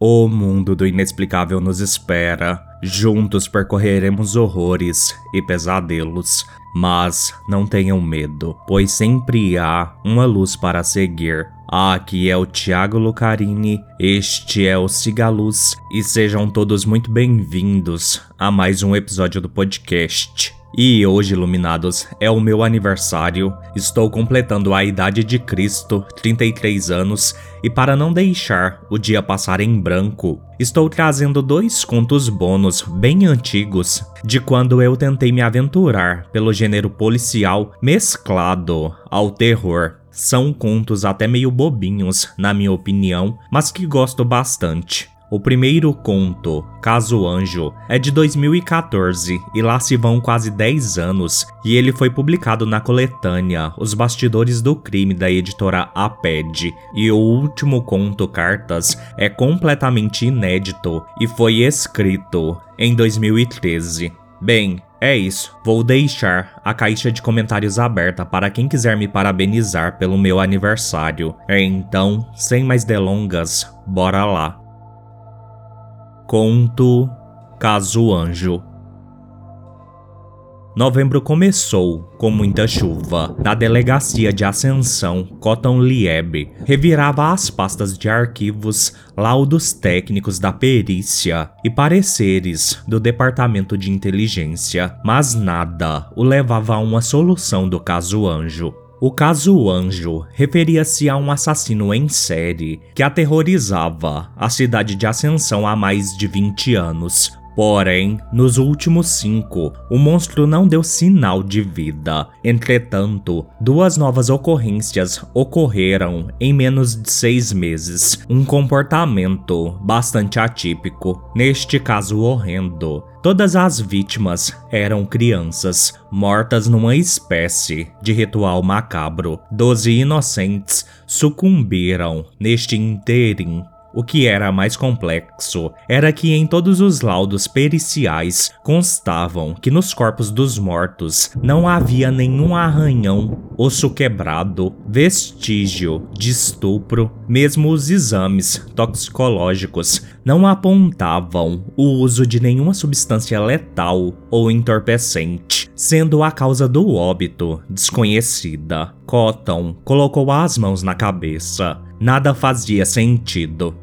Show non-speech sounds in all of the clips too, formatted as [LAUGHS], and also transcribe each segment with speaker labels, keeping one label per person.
Speaker 1: O mundo do inexplicável nos espera. Juntos percorreremos horrores e pesadelos. Mas não tenham medo, pois sempre há uma luz para seguir. Aqui é o Thiago Lucarini, este é o Cigaluz e sejam todos muito bem-vindos a mais um episódio do podcast. E hoje, iluminados, é o meu aniversário. Estou completando a idade de Cristo, 33 anos, e para não deixar o dia passar em branco, estou trazendo dois contos bônus bem antigos de quando eu tentei me aventurar pelo gênero policial mesclado ao terror. São contos até meio bobinhos, na minha opinião, mas que gosto bastante. O primeiro conto, Caso Anjo, é de 2014 e lá se vão quase 10 anos, e ele foi publicado na coletânea Os Bastidores do Crime da editora APED. E o último conto, Cartas, é completamente inédito e foi escrito em 2013. Bem, é isso. Vou deixar a caixa de comentários aberta para quem quiser me parabenizar pelo meu aniversário. Então, sem mais delongas, bora lá. Conto Caso Anjo Novembro começou com muita chuva. Na delegacia de Ascensão, Cotton Lieb revirava as pastas de arquivos, laudos técnicos da perícia e pareceres do departamento de inteligência, mas nada o levava a uma solução do caso Anjo. O caso Anjo referia-se a um assassino em série que aterrorizava a cidade de Ascensão há mais de 20 anos. Porém, nos últimos cinco, o monstro não deu sinal de vida. Entretanto, duas novas ocorrências ocorreram em menos de seis meses. Um comportamento bastante atípico, neste caso horrendo, Todas as vítimas eram crianças, mortas numa espécie de ritual macabro. Doze inocentes sucumbiram neste interim o que era mais complexo era que em todos os laudos periciais constavam que nos corpos dos mortos não havia nenhum arranhão, osso quebrado, vestígio de estupro, mesmo os exames toxicológicos não apontavam o uso de nenhuma substância letal ou entorpecente, sendo a causa do óbito desconhecida. Cotton colocou as mãos na cabeça Nada fazia sentido.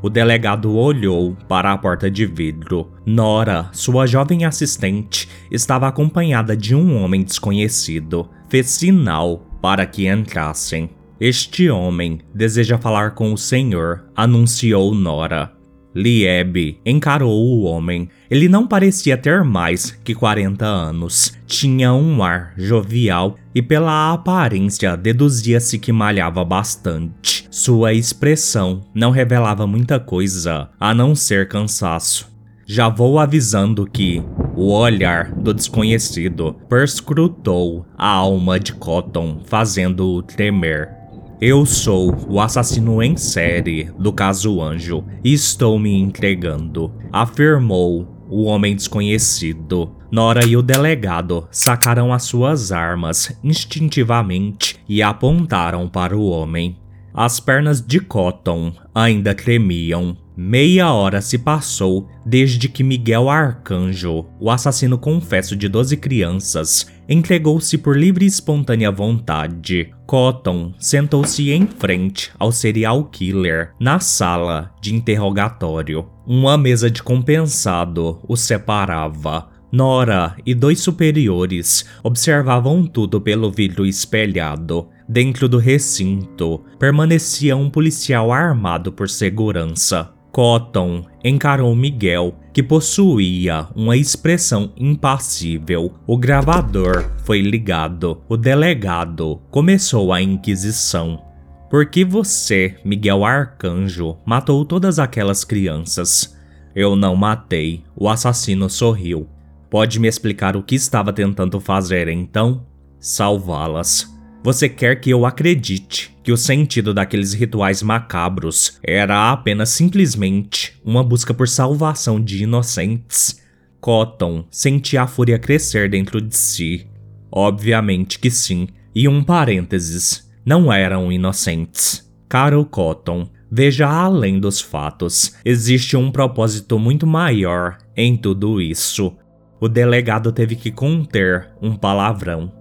Speaker 1: O delegado olhou para a porta de vidro. Nora, sua jovem assistente, estava acompanhada de um homem desconhecido. Fez sinal para que entrassem. Este homem deseja falar com o senhor, anunciou Nora. Lieb encarou o homem. Ele não parecia ter mais que 40 anos. Tinha um ar jovial e, pela aparência, deduzia-se que malhava bastante. Sua expressão não revelava muita coisa a não ser cansaço. Já vou avisando que o olhar do desconhecido perscrutou a alma de Cotton, fazendo-o tremer. Eu sou o assassino em série do caso Anjo e estou me entregando, afirmou o homem desconhecido. Nora e o delegado sacaram as suas armas instintivamente e apontaram para o homem. As pernas de Cotton ainda tremiam. Meia hora se passou desde que Miguel Arcanjo, o assassino confesso de 12 crianças, entregou-se por livre e espontânea vontade. Cotton sentou-se em frente ao serial killer na sala de interrogatório. Uma mesa de compensado o separava. Nora e dois superiores observavam tudo pelo vidro espelhado. Dentro do recinto, permanecia um policial armado por segurança. Cotton encarou Miguel, que possuía uma expressão impassível. O gravador foi ligado. O delegado começou a inquisição. Por que você, Miguel Arcanjo, matou todas aquelas crianças? Eu não matei. O assassino sorriu. Pode me explicar o que estava tentando fazer então? Salvá-las. Você quer que eu acredite que o sentido daqueles rituais macabros era apenas simplesmente uma busca por salvação de inocentes? Cotton sentia a fúria crescer dentro de si. Obviamente que sim, e um parênteses, não eram inocentes. Caro Cotton, Veja além dos fatos. Existe um propósito muito maior em tudo isso. O delegado teve que conter um palavrão,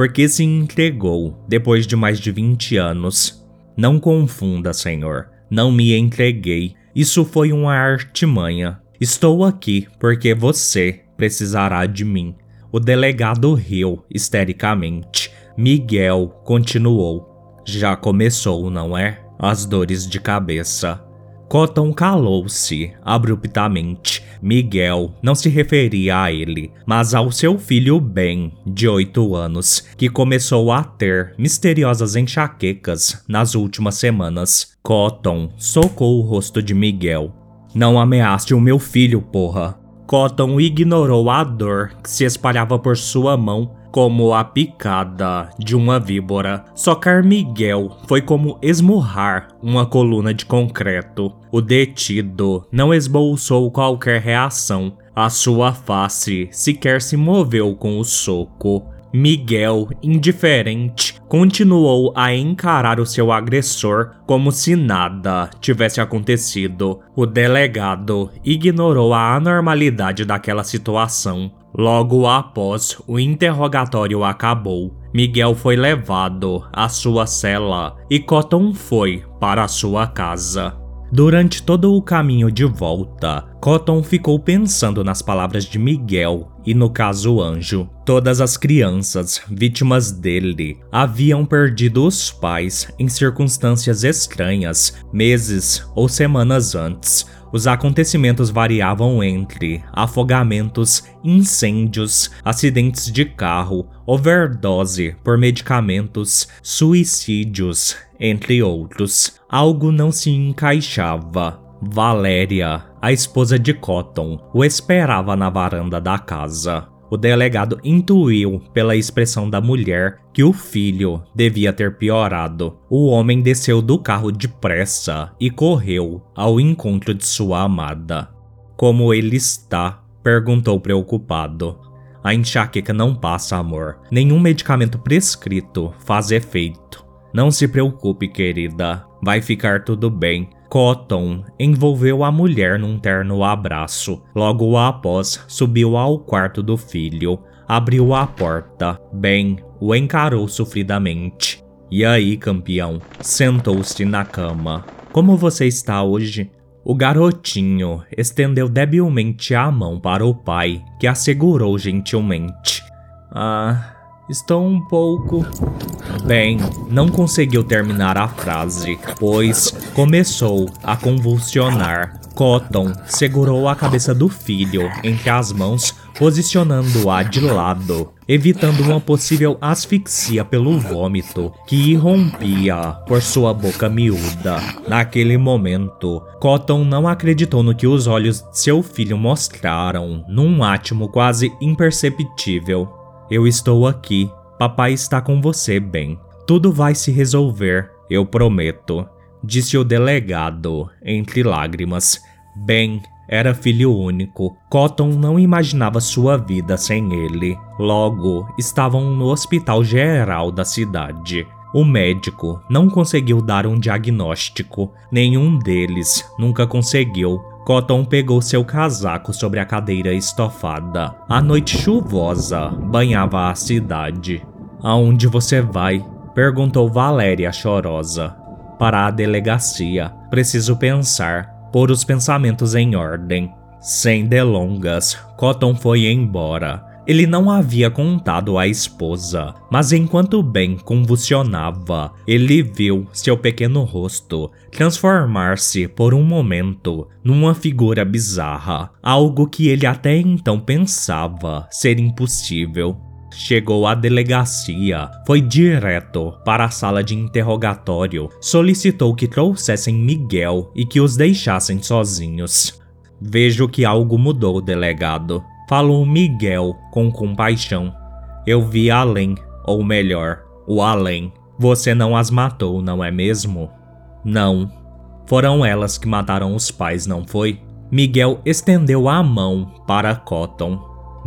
Speaker 1: porque se entregou depois de mais de 20 anos. Não confunda, senhor. Não me entreguei. Isso foi uma artimanha. Estou aqui porque você precisará de mim. O delegado riu histericamente. Miguel continuou. Já começou, não é? As dores de cabeça. Cotton calou-se abruptamente. Miguel não se referia a ele, mas ao seu filho Ben, de oito anos, que começou a ter misteriosas enxaquecas nas últimas semanas. Cotton socou o rosto de Miguel. Não ameace o meu filho, porra. Cotton ignorou a dor que se espalhava por sua mão como a picada de uma víbora. Socar Miguel foi como esmurrar uma coluna de concreto. O detido não esboçou qualquer reação. A sua face sequer se moveu com o soco. Miguel, indiferente, continuou a encarar o seu agressor como se nada tivesse acontecido. O delegado ignorou a anormalidade daquela situação. Logo após o interrogatório acabou, Miguel foi levado à sua cela e Cotton foi para sua casa. Durante todo o caminho de volta, Cotton ficou pensando nas palavras de Miguel e no caso Anjo. Todas as crianças vítimas dele haviam perdido os pais em circunstâncias estranhas meses ou semanas antes. Os acontecimentos variavam entre afogamentos, incêndios, acidentes de carro, overdose por medicamentos, suicídios, entre outros. Algo não se encaixava. Valéria, a esposa de Cotton, o esperava na varanda da casa. O delegado intuiu pela expressão da mulher que o filho devia ter piorado. O homem desceu do carro depressa e correu ao encontro de sua amada. Como ele está? perguntou preocupado. A enxaqueca não passa, amor. Nenhum medicamento prescrito faz efeito. Não se preocupe, querida. Vai ficar tudo bem. Cotton envolveu a mulher num terno abraço. Logo após, subiu ao quarto do filho, abriu a porta. Ben o encarou sofridamente. E aí, campeão? Sentou-se na cama. Como você está hoje? O garotinho estendeu debilmente a mão para o pai, que assegurou gentilmente. Ah, estou um pouco. Bem, não conseguiu terminar a frase, pois começou a convulsionar. Cotton segurou a cabeça do filho entre as mãos, posicionando-a de lado, evitando uma possível asfixia pelo vômito que irrompia por sua boca miúda. Naquele momento, Cotton não acreditou no que os olhos de seu filho mostraram, num átimo quase imperceptível. Eu estou aqui, Papai está com você, Ben. Tudo vai se resolver, eu prometo, disse o delegado, entre lágrimas. Ben era filho único. Cotton não imaginava sua vida sem ele. Logo, estavam no hospital geral da cidade. O médico não conseguiu dar um diagnóstico, nenhum deles nunca conseguiu. Cotton pegou seu casaco sobre a cadeira estofada. A noite chuvosa banhava a cidade. Aonde você vai? perguntou Valéria chorosa. Para a delegacia. Preciso pensar, pôr os pensamentos em ordem. Sem delongas, Cotton foi embora. Ele não havia contado à esposa, mas enquanto Ben convulsionava, ele viu seu pequeno rosto transformar-se por um momento numa figura bizarra, algo que ele até então pensava ser impossível. Chegou à delegacia, foi direto para a sala de interrogatório, solicitou que trouxessem Miguel e que os deixassem sozinhos. Vejo que algo mudou, delegado. Falou Miguel com compaixão. Eu vi além, ou melhor, o além. Você não as matou, não é mesmo? Não. Foram elas que mataram os pais, não foi? Miguel estendeu a mão para Cotton.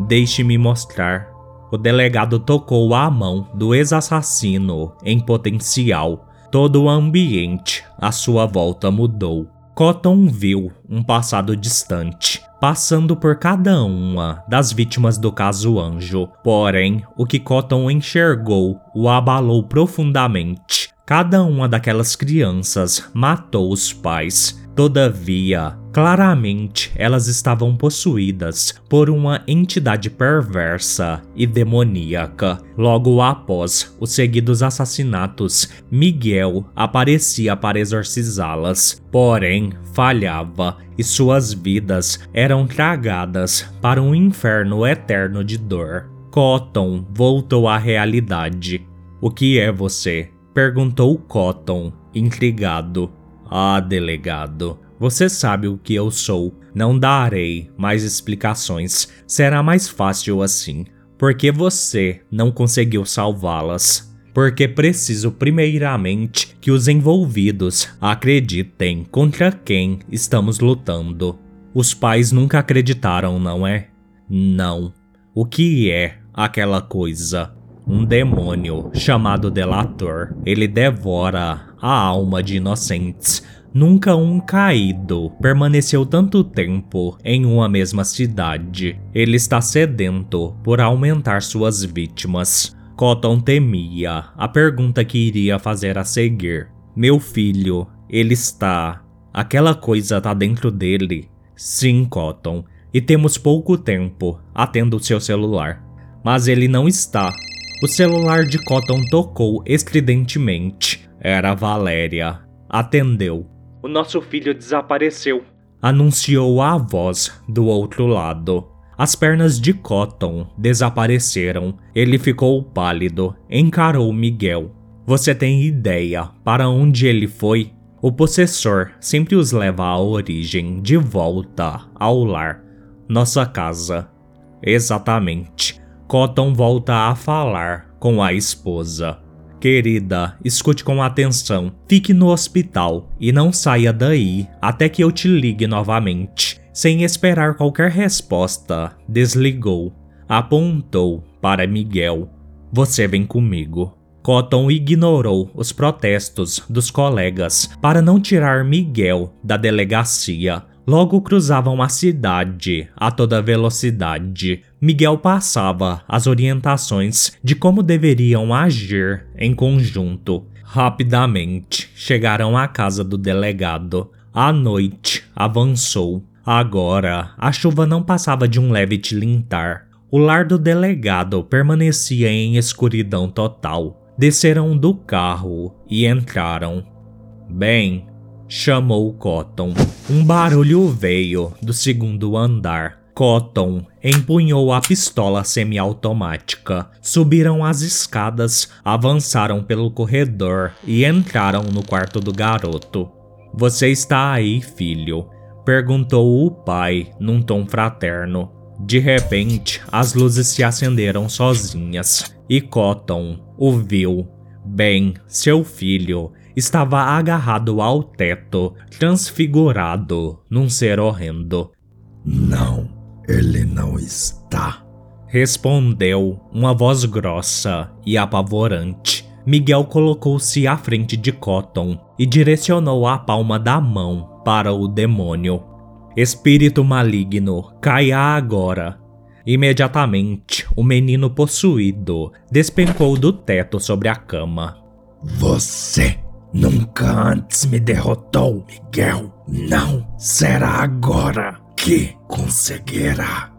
Speaker 1: Deixe-me mostrar o delegado tocou a mão do ex-assassino em potencial. Todo o ambiente à sua volta mudou. Cotton viu um passado distante, passando por cada uma das vítimas do caso Anjo. Porém, o que Cotton enxergou o abalou profundamente. Cada uma daquelas crianças matou os pais. Todavia, claramente elas estavam possuídas por uma entidade perversa e demoníaca. Logo após os seguidos assassinatos, Miguel aparecia para exorcizá-las, porém falhava e suas vidas eram tragadas para um inferno eterno de dor. Cotton voltou à realidade. O que é você? Perguntou Cotton, intrigado. Ah, delegado, você sabe o que eu sou. Não darei mais explicações. Será mais fácil assim. Porque você não conseguiu salvá-las. Porque preciso primeiramente que os envolvidos acreditem contra quem estamos lutando. Os pais nunca acreditaram, não é? Não. O que é aquela coisa? Um demônio chamado Delator. Ele devora a alma de inocentes. Nunca um caído permaneceu tanto tempo em uma mesma cidade. Ele está sedento por aumentar suas vítimas. Cotton temia a pergunta que iria fazer a seguir. Meu filho, ele está. Aquela coisa tá dentro dele. Sim, Cotton. E temos pouco tempo. Atenda o seu celular. Mas ele não está. O celular de Cotton tocou estridentemente. Era Valéria. Atendeu. O nosso filho desapareceu, anunciou a voz do outro lado. As pernas de Cotton desapareceram. Ele ficou pálido, encarou Miguel. Você tem ideia para onde ele foi? O possessor sempre os leva à origem, de volta ao lar, nossa casa. Exatamente. Cotton volta a falar com a esposa. Querida, escute com atenção. Fique no hospital e não saia daí até que eu te ligue novamente. Sem esperar qualquer resposta, desligou. Apontou para Miguel. Você vem comigo. Cotton ignorou os protestos dos colegas para não tirar Miguel da delegacia Logo cruzavam a cidade a toda velocidade. Miguel passava as orientações de como deveriam agir em conjunto. Rapidamente chegaram à casa do delegado. A noite avançou. Agora a chuva não passava de um leve tilintar. O lar do delegado permanecia em escuridão total. Desceram do carro e entraram. Bem, chamou Cotton. Um barulho veio do segundo andar. Cotton empunhou a pistola semiautomática, subiram as escadas, avançaram pelo corredor e entraram no quarto do garoto. Você está aí, filho? perguntou o pai num tom fraterno. De repente, as luzes se acenderam sozinhas e Cotton o viu. Bem, seu filho estava agarrado ao teto, transfigurado num ser horrendo.
Speaker 2: Não, ele não está.
Speaker 1: Respondeu uma voz grossa e apavorante. Miguel colocou-se à frente de Cotton e direcionou a palma da mão para o demônio. Espírito maligno, caia agora. Imediatamente, o menino possuído despencou do teto sobre a cama.
Speaker 2: Você Nunca antes me derrotou, Miguel. Não será agora que conseguirá.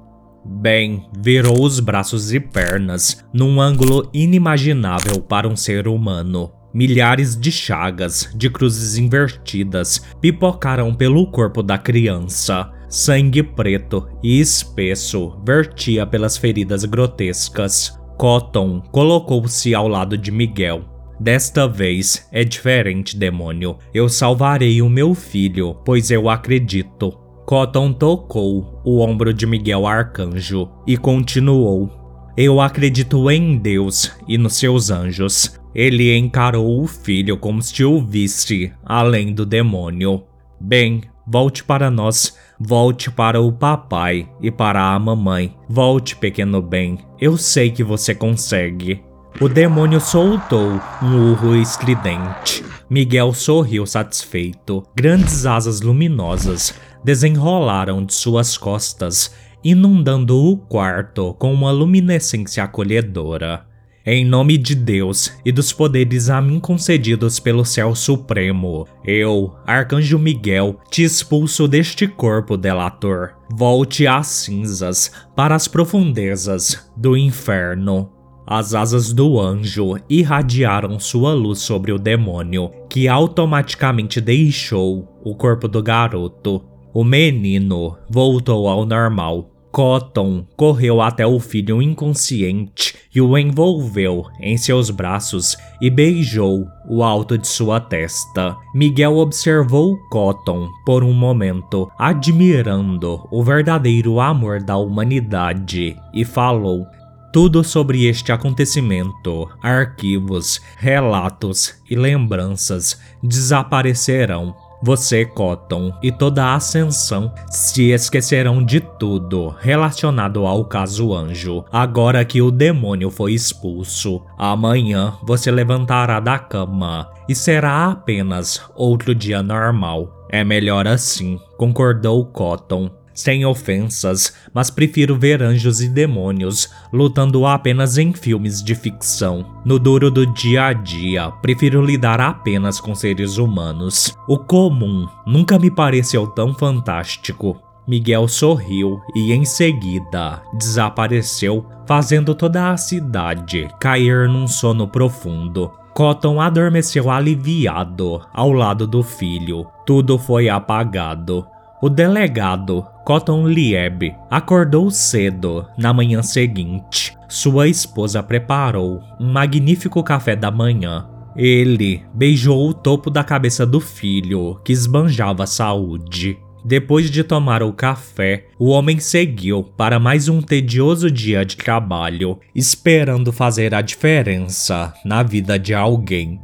Speaker 1: Ben virou os braços e pernas num ângulo inimaginável para um ser humano. Milhares de chagas de cruzes invertidas pipocaram pelo corpo da criança. Sangue preto e espesso vertia pelas feridas grotescas. Cotton colocou-se ao lado de Miguel Desta vez é diferente, demônio. Eu salvarei o meu filho, pois eu acredito. Cotton tocou o ombro de Miguel Arcanjo e continuou. Eu acredito em Deus e nos seus anjos. Ele encarou o filho como se o visse além do demônio. Bem, volte para nós, volte para o papai e para a mamãe. Volte, pequeno bem. Eu sei que você consegue. O demônio soltou um urro estridente. Miguel sorriu satisfeito. Grandes asas luminosas desenrolaram de suas costas, inundando o quarto com uma luminescência acolhedora. Em nome de Deus e dos poderes a mim concedidos pelo céu supremo, eu, Arcanjo Miguel, te expulso deste corpo delator. Volte às cinzas, para as profundezas do inferno. As asas do anjo irradiaram sua luz sobre o demônio, que automaticamente deixou o corpo do garoto. O menino voltou ao normal. Cotton correu até o filho inconsciente e o envolveu em seus braços e beijou o alto de sua testa. Miguel observou Cotton por um momento, admirando o verdadeiro amor da humanidade, e falou: tudo sobre este acontecimento, arquivos, relatos e lembranças desaparecerão. Você, Cotton, e toda a Ascensão se esquecerão de tudo relacionado ao caso Anjo, agora que o demônio foi expulso. Amanhã você levantará da cama e será apenas outro dia normal. É melhor assim, concordou Cotton sem ofensas, mas prefiro ver anjos e demônios lutando apenas em filmes de ficção. No duro do dia a dia, prefiro lidar apenas com seres humanos. O comum nunca me pareceu tão fantástico. Miguel sorriu e em seguida desapareceu, fazendo toda a cidade cair num sono profundo. Cotton adormeceu aliviado ao lado do filho. Tudo foi apagado. O delegado, Cotton Lieb, acordou cedo na manhã seguinte. Sua esposa preparou um magnífico café da manhã. Ele beijou o topo da cabeça do filho, que esbanjava saúde. Depois de tomar o café, o homem seguiu para mais um tedioso dia de trabalho, esperando fazer a diferença na vida de alguém.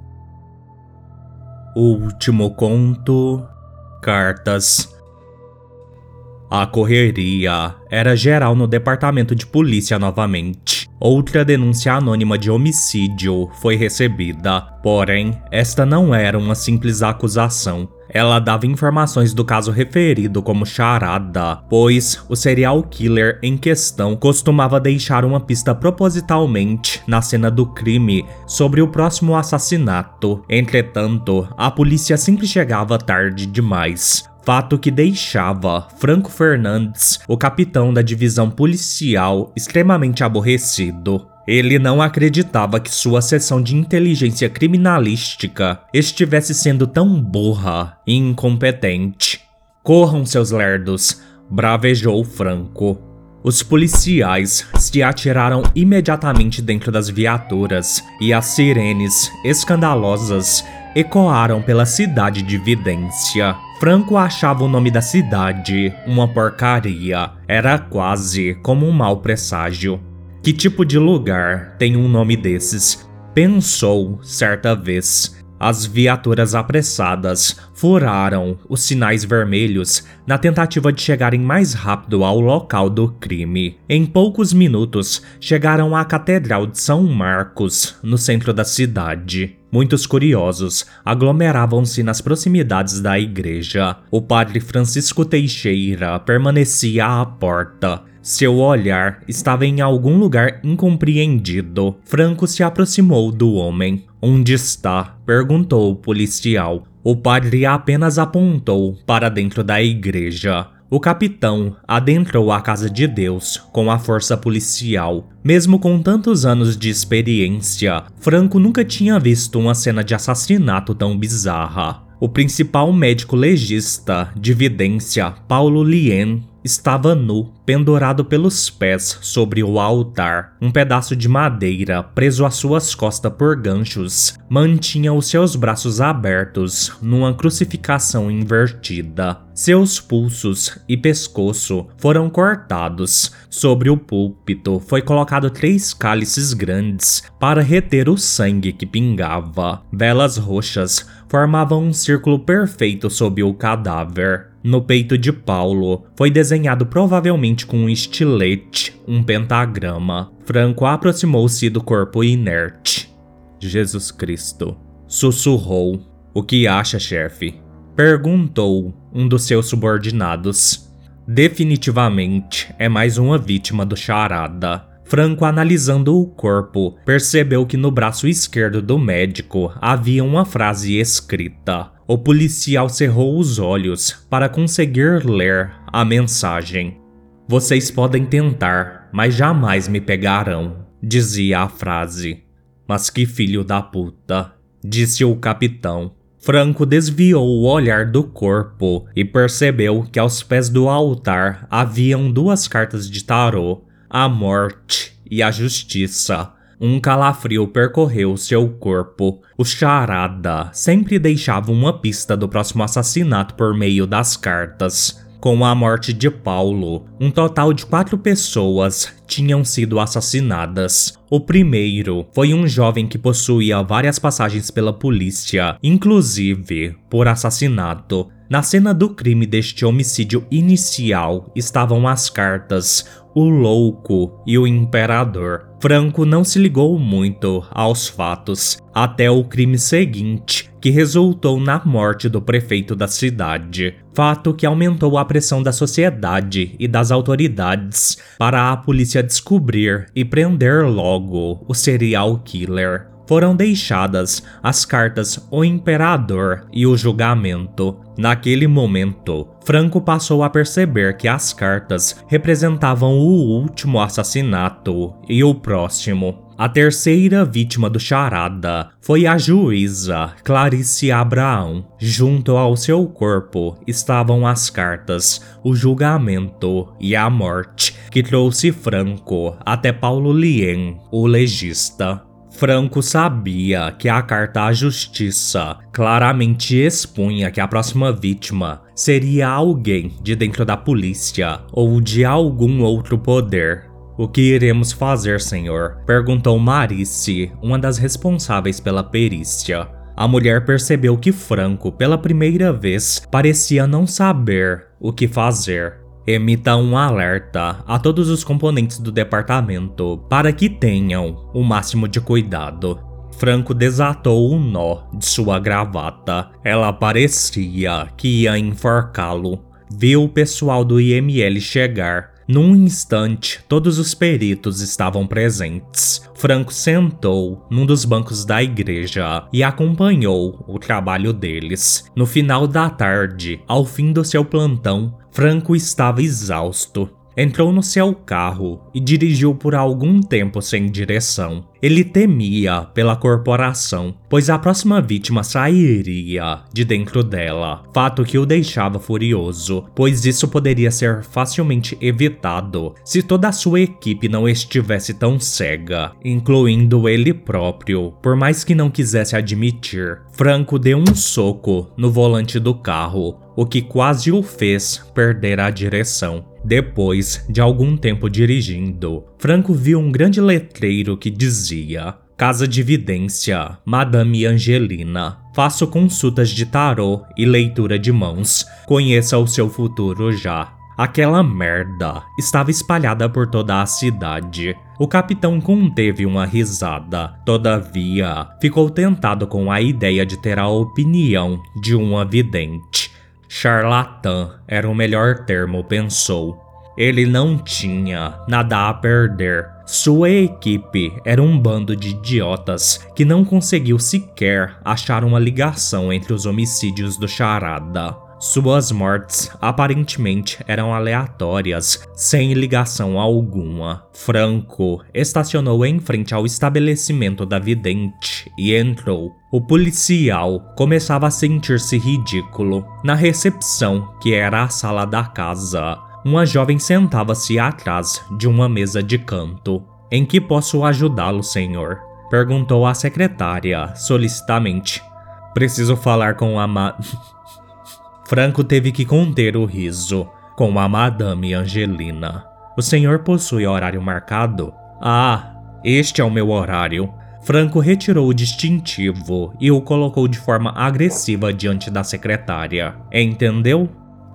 Speaker 1: Último conto: Cartas a correria era geral no departamento de polícia novamente. Outra denúncia anônima de homicídio foi recebida, porém, esta não era uma simples acusação. Ela dava informações do caso referido como charada, pois o serial killer em questão costumava deixar uma pista propositalmente na cena do crime sobre o próximo assassinato. Entretanto, a polícia sempre chegava tarde demais fato que deixava Franco Fernandes, o capitão da divisão policial, extremamente aborrecido. Ele não acreditava que sua seção de inteligência criminalística estivesse sendo tão burra e incompetente. Corram, seus lerdos, bravejou Franco. Os policiais se atiraram imediatamente dentro das viaturas e as sirenes escandalosas ecoaram pela cidade de Vidência. Franco achava o nome da cidade uma porcaria, era quase como um mau presságio. Que tipo de lugar tem um nome desses? Pensou certa vez. As viaturas apressadas furaram os sinais vermelhos na tentativa de chegarem mais rápido ao local do crime. Em poucos minutos, chegaram à Catedral de São Marcos, no centro da cidade. Muitos curiosos aglomeravam-se nas proximidades da igreja. O padre Francisco Teixeira permanecia à porta. Seu olhar estava em algum lugar incompreendido. Franco se aproximou do homem. Onde está? perguntou o policial. O padre apenas apontou para dentro da igreja. O capitão adentrou a casa de Deus com a força policial. Mesmo com tantos anos de experiência, Franco nunca tinha visto uma cena de assassinato tão bizarra. O principal médico legista de Vidência, Paulo Lien, estava nu, pendurado pelos pés sobre o altar. Um pedaço de madeira, preso às suas costas por ganchos, mantinha os seus braços abertos numa crucificação invertida. Seus pulsos e pescoço foram cortados. Sobre o púlpito foi colocado três cálices grandes para reter o sangue que pingava. Velas roxas formavam um círculo perfeito sob o cadáver. No peito de Paulo foi desenhado provavelmente com um estilete um pentagrama. Franco aproximou-se do corpo inerte. Jesus Cristo. Sussurrou. O que acha, chefe? Perguntou um dos seus subordinados. Definitivamente é mais uma vítima do charada. Franco, analisando o corpo, percebeu que no braço esquerdo do médico havia uma frase escrita. O policial cerrou os olhos para conseguir ler a mensagem. Vocês podem tentar, mas jamais me pegarão, dizia a frase. Mas que filho da puta, disse o capitão. Franco desviou o olhar do corpo e percebeu que aos pés do altar haviam duas cartas de tarô a morte e a justiça. Um calafrio percorreu seu corpo. O charada sempre deixava uma pista do próximo assassinato por meio das cartas. Com a morte de Paulo, um total de quatro pessoas tinham sido assassinadas. O primeiro foi um jovem que possuía várias passagens pela polícia, inclusive por assassinato. Na cena do crime deste homicídio inicial estavam as cartas, o louco e o imperador. Franco não se ligou muito aos fatos até o crime seguinte, que resultou na morte do prefeito da cidade. Fato que aumentou a pressão da sociedade e das autoridades para a polícia descobrir e prender logo o serial killer foram deixadas as cartas O Imperador e o Julgamento. Naquele momento, Franco passou a perceber que as cartas representavam o último assassinato e o próximo. A terceira vítima do charada foi a juíza Clarice Abraão. Junto ao seu corpo estavam as cartas, o julgamento e a morte, que trouxe Franco até Paulo Lien, o legista. Franco sabia que a carta à justiça claramente expunha que a próxima vítima seria alguém de dentro da polícia ou de algum outro poder. O que iremos fazer, senhor? perguntou Marice, uma das responsáveis pela perícia. A mulher percebeu que Franco, pela primeira vez, parecia não saber o que fazer. Emita um alerta a todos os componentes do departamento para que tenham o máximo de cuidado. Franco desatou o nó de sua gravata. Ela parecia que ia enforcá-lo. Viu o pessoal do IML chegar num instante, todos os peritos estavam presentes. Franco sentou num dos bancos da igreja e acompanhou o trabalho deles. No final da tarde, ao fim do seu plantão, Franco estava exausto. Entrou no seu carro e dirigiu por algum tempo sem direção. Ele temia pela corporação, pois a próxima vítima sairia de dentro dela, fato que o deixava furioso, pois isso poderia ser facilmente evitado se toda a sua equipe não estivesse tão cega, incluindo ele próprio, por mais que não quisesse admitir. Franco deu um soco no volante do carro, o que quase o fez perder a direção. Depois de algum tempo dirigindo, Franco viu um grande letreiro que dizia: Casa de Vidência, Madame Angelina. Faço consultas de tarô e leitura de mãos. Conheça o seu futuro já. Aquela merda estava espalhada por toda a cidade. O capitão conteve uma risada, todavia, ficou tentado com a ideia de ter a opinião de um vidente. Charlatã era o melhor termo, pensou. Ele não tinha nada a perder. Sua equipe era um bando de idiotas que não conseguiu sequer achar uma ligação entre os homicídios do Charada. Suas mortes aparentemente eram aleatórias, sem ligação alguma. Franco estacionou em frente ao estabelecimento da vidente e entrou. O policial começava a sentir-se ridículo. Na recepção, que era a sala da casa, uma jovem sentava-se atrás de uma mesa de canto. Em que posso ajudá-lo, senhor? perguntou a secretária solicitamente. Preciso falar com a ma. [LAUGHS] Franco teve que conter o riso com a Madame Angelina. O senhor possui horário marcado? Ah, este é o meu horário. Franco retirou o distintivo e o colocou de forma agressiva diante da secretária. Entendeu?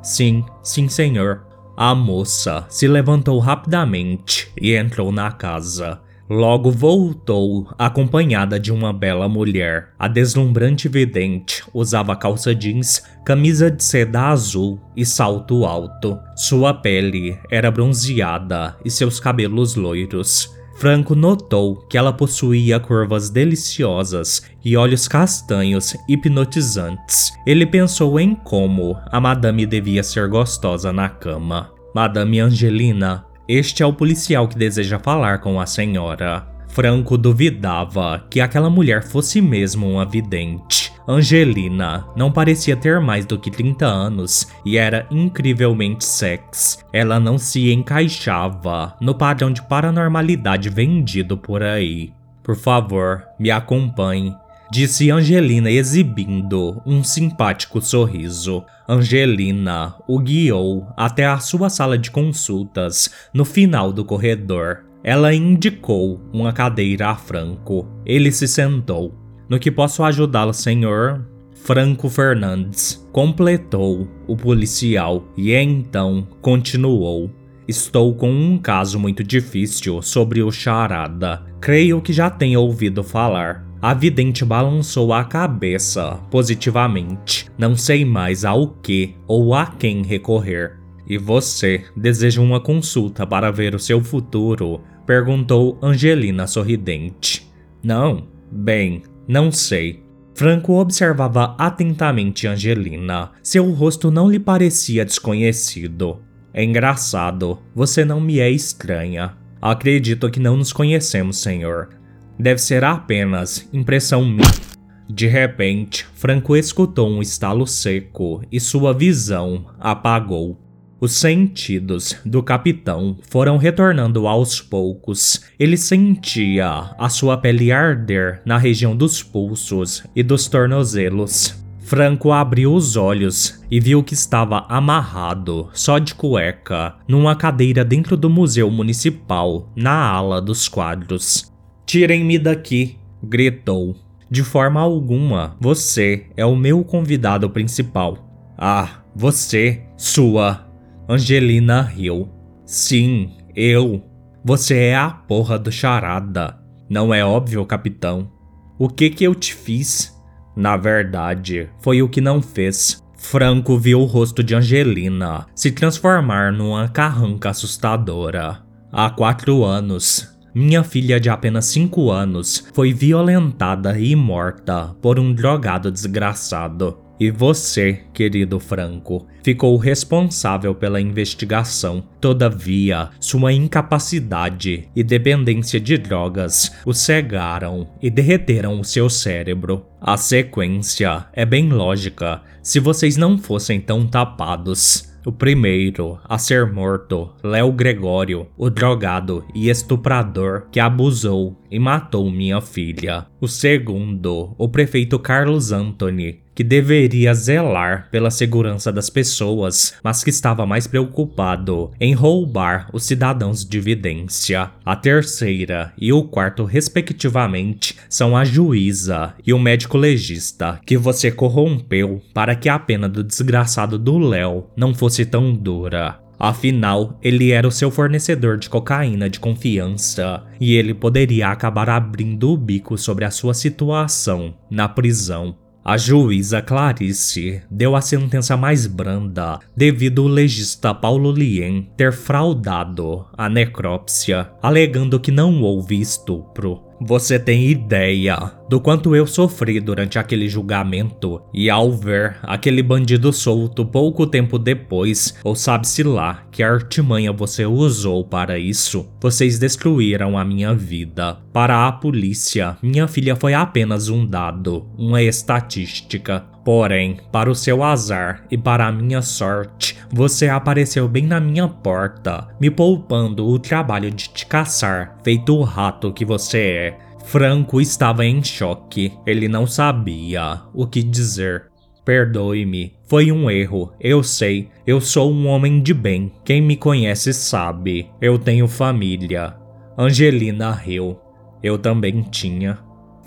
Speaker 1: Sim, sim, senhor. A moça se levantou rapidamente e entrou na casa. Logo voltou, acompanhada de uma bela mulher. A deslumbrante vidente usava calça jeans, camisa de seda azul e salto alto. Sua pele era bronzeada e seus cabelos loiros. Franco notou que ela possuía curvas deliciosas e olhos castanhos hipnotizantes. Ele pensou em como a madame devia ser gostosa na cama. Madame Angelina este é o policial que deseja falar com a senhora. Franco duvidava que aquela mulher fosse mesmo uma vidente. Angelina não parecia ter mais do que 30 anos e era incrivelmente sexy. Ela não se encaixava no padrão de paranormalidade vendido por aí. Por favor, me acompanhe disse Angelina exibindo um simpático sorriso. Angelina o guiou até a sua sala de consultas no final do corredor. Ela indicou uma cadeira a Franco. Ele se sentou. No que posso ajudá-lo, senhor? Franco Fernandes completou o policial e então continuou. Estou com um caso muito difícil sobre o charada. Creio que já tenha ouvido falar. A vidente balançou a cabeça positivamente. Não sei mais ao que ou a quem recorrer. E você deseja uma consulta para ver o seu futuro? Perguntou Angelina sorridente. Não? Bem, não sei. Franco observava atentamente Angelina. Seu rosto não lhe parecia desconhecido. É engraçado, você não me é estranha. Acredito que não nos conhecemos, senhor. Deve ser apenas impressão minha. De repente, Franco escutou um estalo seco e sua visão apagou. Os sentidos do capitão foram retornando aos poucos. Ele sentia a sua pele arder na região dos pulsos e dos tornozelos. Franco abriu os olhos e viu que estava amarrado, só de cueca, numa cadeira dentro do Museu Municipal, na ala dos quadros. Tirem-me daqui! gritou. De forma alguma, você é o meu convidado principal. Ah, você, sua. Angelina riu. Sim, eu. Você é a porra do charada. Não é óbvio, capitão? O que que eu te fiz? Na verdade, foi o que não fez. Franco viu o rosto de Angelina se transformar numa carranca assustadora. Há quatro anos, minha filha de apenas 5 anos foi violentada e morta por um drogado desgraçado. E você, querido Franco, ficou responsável pela investigação. Todavia, sua incapacidade e dependência de drogas o cegaram e derreteram o seu cérebro. A sequência é bem lógica se vocês não fossem tão tapados. O primeiro a ser morto, Léo Gregório, o drogado e estuprador que abusou e matou minha filha. O segundo, o prefeito Carlos Anthony, que deveria zelar pela segurança das pessoas, mas que estava mais preocupado em roubar os cidadãos de Vidência. A terceira e o quarto, respectivamente, são a juíza e o médico legista que você corrompeu para que a pena do desgraçado do Léo não fosse tão dura. Afinal, ele era o seu fornecedor de cocaína de confiança e ele poderia acabar abrindo o bico sobre a sua situação na prisão a juíza Clarice deu a sentença mais branda devido o legista Paulo Lien ter fraudado a necrópsia, alegando que não houve estupro. Você tem ideia do quanto eu sofri durante aquele julgamento e ao ver aquele bandido solto pouco tempo depois, ou sabe-se lá que artimanha você usou para isso, vocês destruíram a minha vida. Para a polícia, minha filha foi apenas um dado, uma estatística. Porém, para o seu azar e para a minha sorte, você apareceu bem na minha porta, me poupando o trabalho de te caçar, feito o rato que você é. Franco estava em choque, ele não sabia o que dizer. Perdoe-me, foi um erro, eu sei, eu sou um homem de bem, quem me conhece sabe, eu tenho família. Angelina riu, eu também tinha.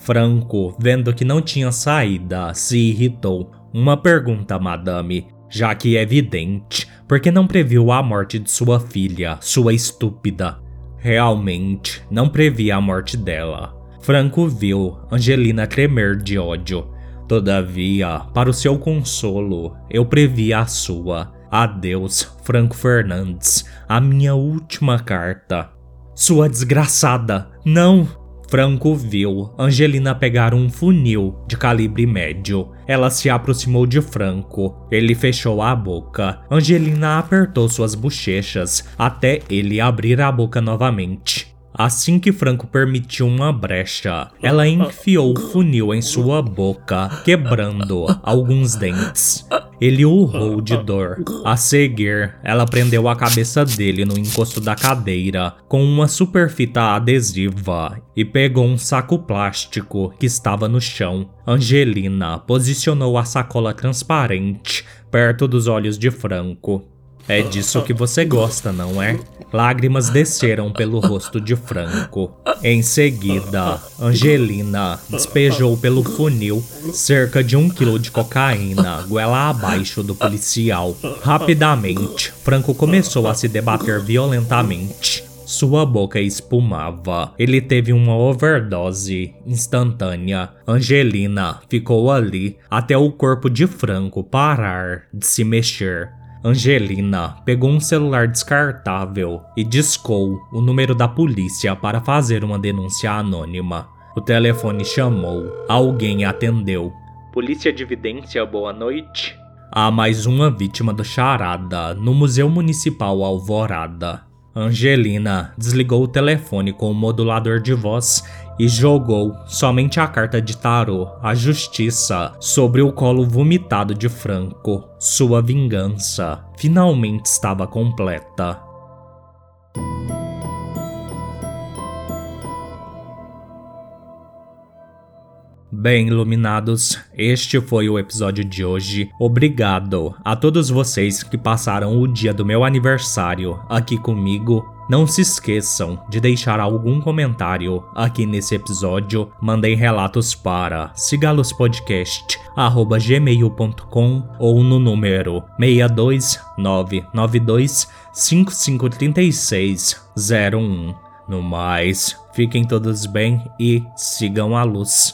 Speaker 1: Franco, vendo que não tinha saída, se irritou. Uma pergunta, madame, já que é evidente, por que não previu a morte de sua filha, sua estúpida? realmente não previa a morte dela. Franco viu Angelina tremer de ódio. Todavia, para o seu consolo, eu previa a sua. Adeus, Franco Fernandes, a minha última carta. Sua desgraçada! Não! Franco viu Angelina pegar um funil de calibre médio. Ela se aproximou de Franco. Ele fechou a boca. Angelina apertou suas bochechas até ele abrir a boca novamente. Assim que Franco permitiu uma brecha, ela enfiou o funil em sua boca, quebrando alguns dentes. Ele urrou de dor. A seguir, ela prendeu a cabeça dele no encosto da cadeira com uma superfita adesiva e pegou um saco plástico que estava no chão. Angelina posicionou a sacola transparente perto dos olhos de Franco. É disso que você gosta, não é? Lágrimas desceram pelo rosto de Franco. Em seguida, Angelina despejou pelo funil cerca de um quilo de cocaína, goela abaixo do policial. Rapidamente, Franco começou a se debater violentamente. Sua boca espumava. Ele teve uma overdose instantânea. Angelina ficou ali até o corpo de Franco parar de se mexer. Angelina pegou um celular descartável e discou o número da polícia para fazer uma denúncia anônima. O telefone chamou, alguém atendeu. Polícia de Vidência, boa noite. Há mais uma vítima do charada no Museu Municipal Alvorada. Angelina desligou o telefone com o modulador de voz e jogou somente a carta de tarô, a justiça, sobre o colo vomitado de Franco. Sua vingança finalmente estava completa. Bem, iluminados, este foi o episódio de hoje. Obrigado a todos vocês que passaram o dia do meu aniversário aqui comigo. Não se esqueçam de deixar algum comentário aqui nesse episódio. Mandem relatos para sigalospodcast@gmail.com ou no número 62992553601. No mais, fiquem todos bem e sigam a luz.